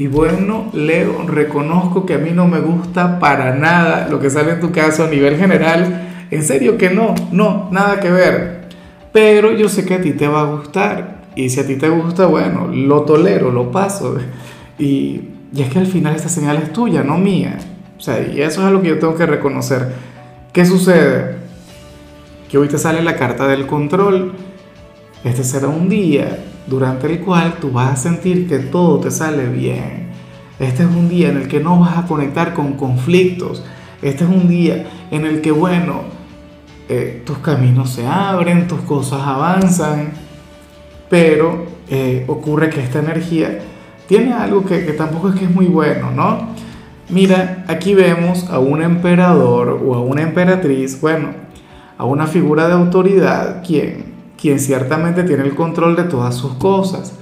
Y bueno, Leo, reconozco que a mí no me gusta para nada lo que sale en tu caso a nivel general. En serio que no, no, nada que ver. Pero yo sé que a ti te va a gustar. Y si a ti te gusta, bueno, lo tolero, lo paso. Y, y es que al final esta señal es tuya, no mía. O sea, y eso es algo que yo tengo que reconocer. ¿Qué sucede? Que hoy te sale la carta del control. Este será un día durante el cual tú vas a sentir que todo te sale bien. Este es un día en el que no vas a conectar con conflictos. Este es un día en el que, bueno, eh, tus caminos se abren, tus cosas avanzan, pero eh, ocurre que esta energía tiene algo que, tampoco es que es muy bueno, ¿no? Mira, aquí vemos a un emperador o a una emperatriz, bueno, a una figura de autoridad, quien quien ciertamente tiene el control de todas sus cosas.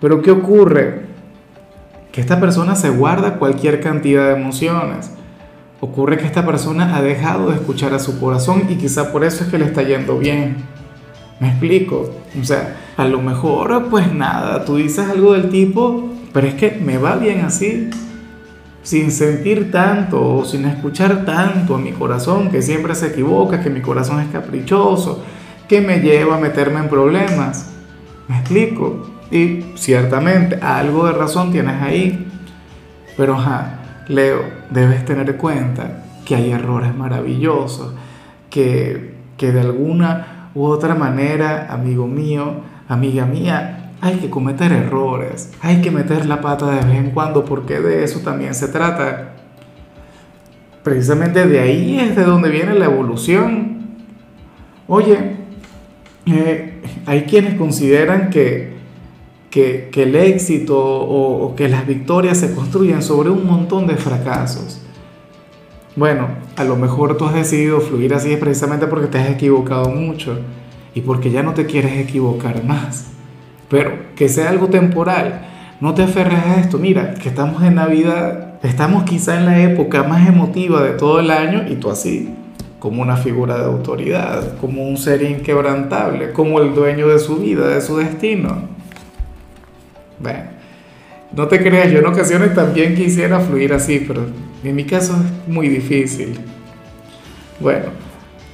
Pero ¿qué ocurre? Que esta persona se guarda cualquier cantidad de emociones. Ocurre que esta persona ha dejado de escuchar a su corazón y quizá por eso es que le está yendo bien. ¿Me explico? O sea, a lo mejor pues nada, tú dices algo del tipo, pero es que me va bien así, sin sentir tanto o sin escuchar tanto a mi corazón, que siempre se equivoca, que mi corazón es caprichoso, que me lleva a meterme en problemas. ¿Me explico? Y ciertamente algo de razón tienes ahí. Pero, ajá, Leo, debes tener en cuenta que hay errores maravillosos, que, que de alguna u otra manera, amigo mío, amiga mía, hay que cometer errores, hay que meter la pata de vez en cuando, porque de eso también se trata. Precisamente de ahí es de donde viene la evolución. Oye, eh, hay quienes consideran que, que, el éxito o, que las victorias se construyen sobre un montón de fracasos. Bueno, a lo mejor tú has decidido fluir así es precisamente porque te has equivocado mucho y porque ya no te quieres equivocar más. Pero que sea algo temporal, no te aferres a esto. Mira, que estamos en Navidad, estamos quizá en la época más emotiva de todo el año y tú así como una figura de autoridad, como un ser inquebrantable, como el dueño de su vida, de su destino. Bueno, no te creas, yo en ocasiones también quisiera fluir así, pero en mi caso es muy difícil. Bueno,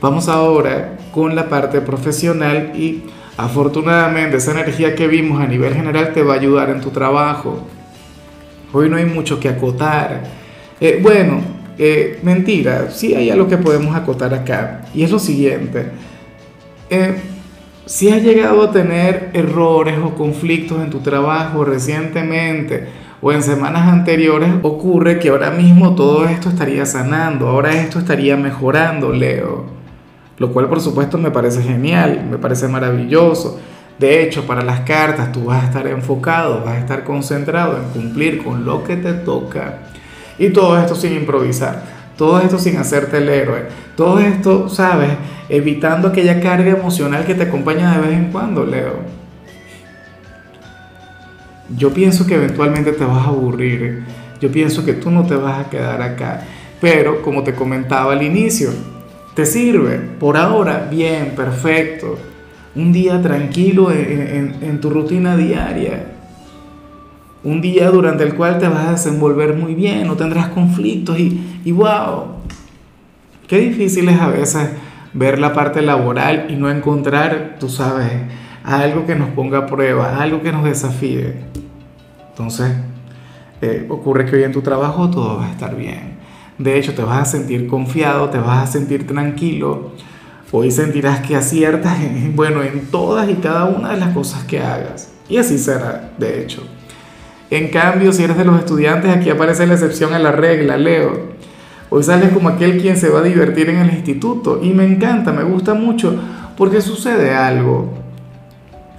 vamos ahora con la parte profesional y afortunadamente esa energía que vimos a nivel general te va a ayudar en tu trabajo. Hoy no hay mucho que acotar. Eh, bueno, eh, mentira, sí hay algo que podemos acotar acá, y es lo siguiente. Eh, si has llegado a tener errores o conflictos en tu trabajo recientemente o en semanas anteriores, ocurre que ahora mismo todo esto estaría sanando, ahora esto estaría mejorando, Leo. Lo cual por supuesto me parece genial, me parece maravilloso. De hecho, para las cartas tú vas a estar enfocado, vas a estar concentrado en cumplir con lo que te toca y todo esto sin improvisar, todo esto sin hacerte el héroe, todo esto, ¿sabes? Evitando aquella carga emocional que te acompaña de vez en cuando, Leo. Yo pienso que eventualmente te vas a aburrir, yo pienso que tú no te vas a quedar acá, pero como te comentaba al inicio, te sirve, por ahora, bien, perfecto, un día tranquilo en, tu rutina diaria, un día durante el cual te vas a desenvolver muy bien, no tendrás conflictos y, y wow, qué difícil es a veces ver la parte laboral y no encontrar, tú sabes, algo que nos ponga a prueba, algo que nos desafíe. Entonces, eh, ocurre que hoy en tu trabajo todo va a estar bien. De hecho, te vas a sentir confiado, te vas a sentir tranquilo. Hoy sentirás que aciertas, bueno, en todas y cada una de las cosas que hagas. Y así será, de hecho. En cambio, si eres de los estudiantes, aquí aparece la excepción a la regla, Leo. Hoy sales como aquel quien se va a divertir en el instituto y me encanta, me gusta mucho, porque sucede algo.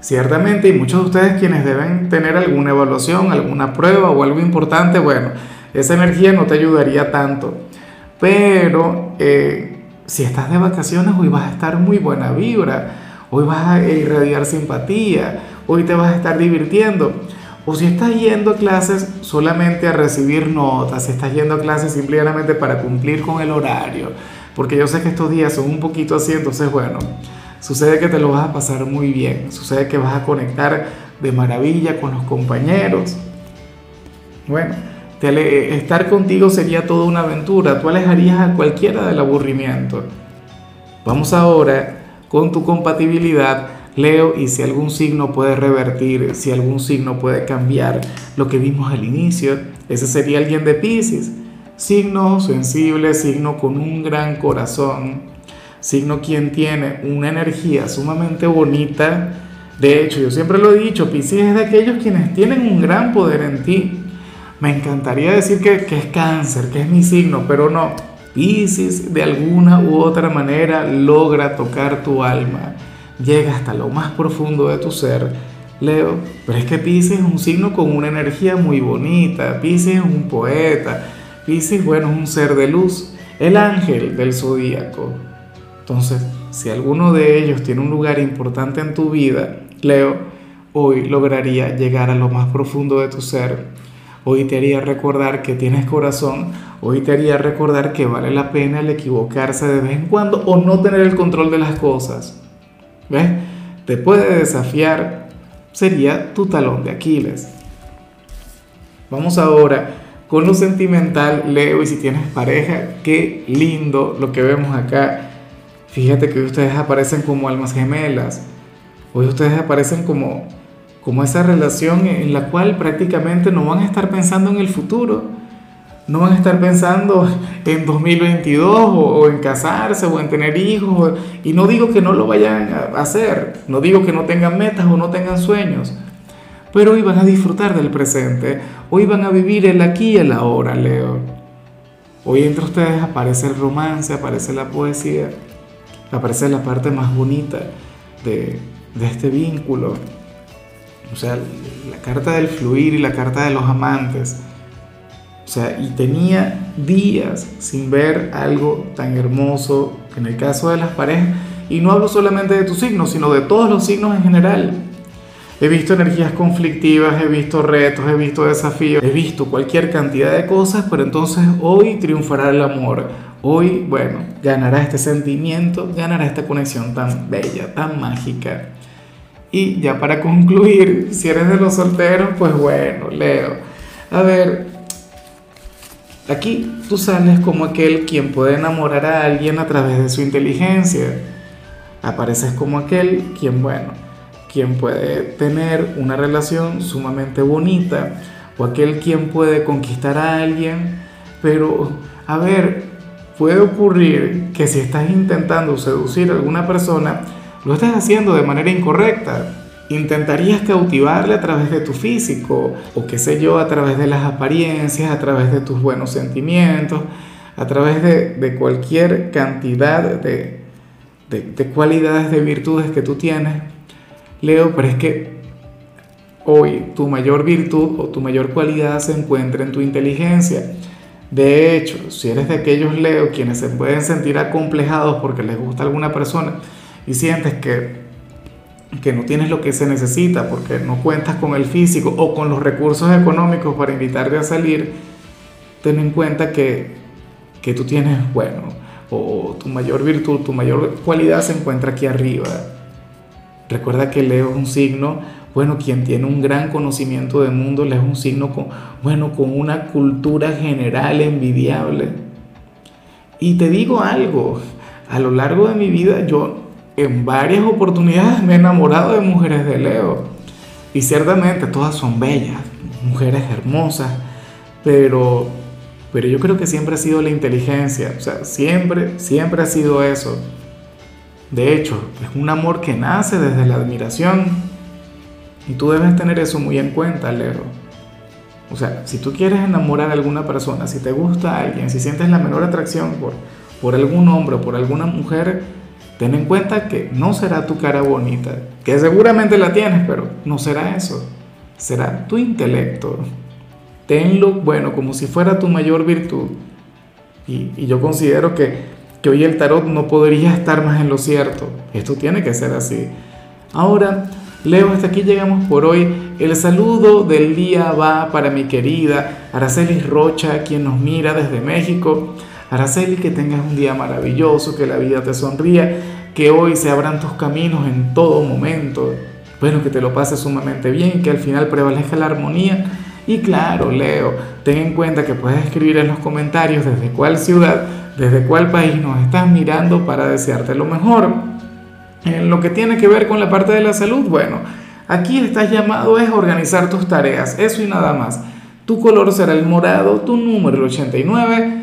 Ciertamente, y muchos de ustedes quienes deben tener alguna evaluación, alguna prueba o algo importante, bueno, esa energía no te ayudaría tanto. Pero eh, si estás de vacaciones, hoy vas a estar muy buena vibra, hoy vas a irradiar simpatía, hoy te vas a estar divirtiendo. O si estás yendo a clases solamente a recibir notas, si estás yendo a clases simplemente para cumplir con el horario, porque yo sé que estos días son un poquito así, entonces bueno, sucede que te lo vas a pasar muy bien, sucede que vas a conectar de maravilla con los compañeros. Bueno, estar contigo sería toda una aventura, tú alejarías a cualquiera del aburrimiento. Vamos ahora con tu compatibilidad Leo, y si algún signo puede revertir, si algún signo puede cambiar lo que vimos al inicio, ese sería alguien de Pisces. Signo sensible, signo con un gran corazón, signo quien tiene una energía sumamente bonita. De hecho, yo siempre lo he dicho, Pisces es de aquellos quienes tienen un gran poder en ti. Me encantaría decir que, que es cáncer, que es mi signo, pero no. Pisces de alguna u otra manera logra tocar tu alma llega hasta lo más profundo de tu ser, Leo, pero es que Pisces es un signo con una energía muy bonita, Pisces es un poeta, Pisces, bueno, es un ser de luz, el ángel del zodíaco. Entonces, si alguno de ellos tiene un lugar importante en tu vida, Leo, hoy lograría llegar a lo más profundo de tu ser. Hoy te haría recordar que tienes corazón, hoy te haría recordar que vale la pena el equivocarse de vez en cuando o no tener el control de las cosas. ¿Ves? Te puede desafiar, sería tu talón de Aquiles. Vamos ahora con lo sentimental, Leo, y si tienes pareja, qué lindo lo que vemos acá. Fíjate que ustedes aparecen como almas gemelas. Hoy ustedes aparecen como, como esa relación en la cual prácticamente no van a estar pensando en el futuro no van a estar pensando en 2022 o, en casarse o en tener hijos. Y no digo que no lo vayan a hacer, no digo que no tengan metas o no tengan sueños, pero hoy van a disfrutar del presente, hoy van a vivir el aquí y el ahora, Leo. Hoy entre ustedes aparece el romance, aparece la poesía, aparece la parte más bonita de, de este vínculo. O sea, la carta del fluir y la carta de los amantes sea, y tenía días sin ver algo tan hermoso en el caso de las parejas. Y no hablo solamente de tu signo, sino de todos los signos en general. He visto energías conflictivas, he visto retos, he visto desafíos, he visto cualquier cantidad de cosas, pero entonces hoy triunfará el amor. Hoy, bueno, ganará este sentimiento, ganará esta conexión tan bella, tan mágica. Y ya para concluir, si eres de los solteros, pues bueno, Leo. A ver, Aquí tú sales como aquel quien puede enamorar a alguien a través de su inteligencia. Apareces como aquel quien, bueno, quien puede tener una relación sumamente bonita o aquel quien puede conquistar a alguien, pero a ver, puede ocurrir que si estás intentando seducir a alguna persona, lo estás haciendo de manera incorrecta intentarías cautivarle a través de tu físico o qué sé yo, a través de las apariencias, a través de tus buenos sentimientos, a través de, cualquier cantidad de, de, cualidades, de virtudes que tú tienes. Leo, pero es que hoy tu mayor virtud o tu mayor cualidad se encuentra en tu inteligencia. De hecho, si eres de aquellos Leo quienes se pueden sentir acomplejados porque les gusta alguna persona y sientes que que no tienes lo que se necesita porque no cuentas con el físico o con los recursos económicos para invitarte a salir, ten en cuenta que, que tú tienes, bueno, o tu mayor virtud, tu mayor cualidad se encuentra aquí arriba. Recuerda que Leo es un signo, bueno, quien tiene un gran conocimiento del mundo, Leo es un signo con, bueno, con una cultura general envidiable. Y te digo algo, a lo largo de mi vida yo en varias oportunidades me he enamorado de mujeres de Leo. Y ciertamente todas son bellas, mujeres hermosas, pero, pero yo creo que siempre ha sido la inteligencia, o sea, siempre, siempre ha sido eso. De hecho, es un amor que nace desde la admiración y tú debes tener eso muy en cuenta, Leo. O sea, si tú quieres enamorar a alguna persona, si te gusta alguien, si sientes la menor atracción por, por algún hombre o por alguna mujer, Ten en cuenta que no será tu cara bonita, que seguramente la tienes, pero no será eso. Será tu intelecto. tenlo, bueno, como si fuera tu mayor virtud. Y, yo considero que, que hoy el tarot no podría estar más en lo cierto. Esto tiene que ser así. Ahora, Leo, hasta aquí llegamos por hoy. El saludo del día va para mi querida Araceli Rocha, quien nos mira desde México. Araceli, que tengas un día maravilloso, que la vida te sonría, que hoy se abran tus caminos en todo momento. Bueno, que te lo pases sumamente bien, que al final prevalezca la armonía. Y claro, Leo, ten en cuenta que puedes escribir en los comentarios desde cuál ciudad, desde cuál país nos estás mirando para desearte lo mejor. En lo que tiene que ver con la parte de la salud, bueno, aquí estás llamado es organizar tus tareas, eso y nada más. Tu color será el morado, tu número el 89.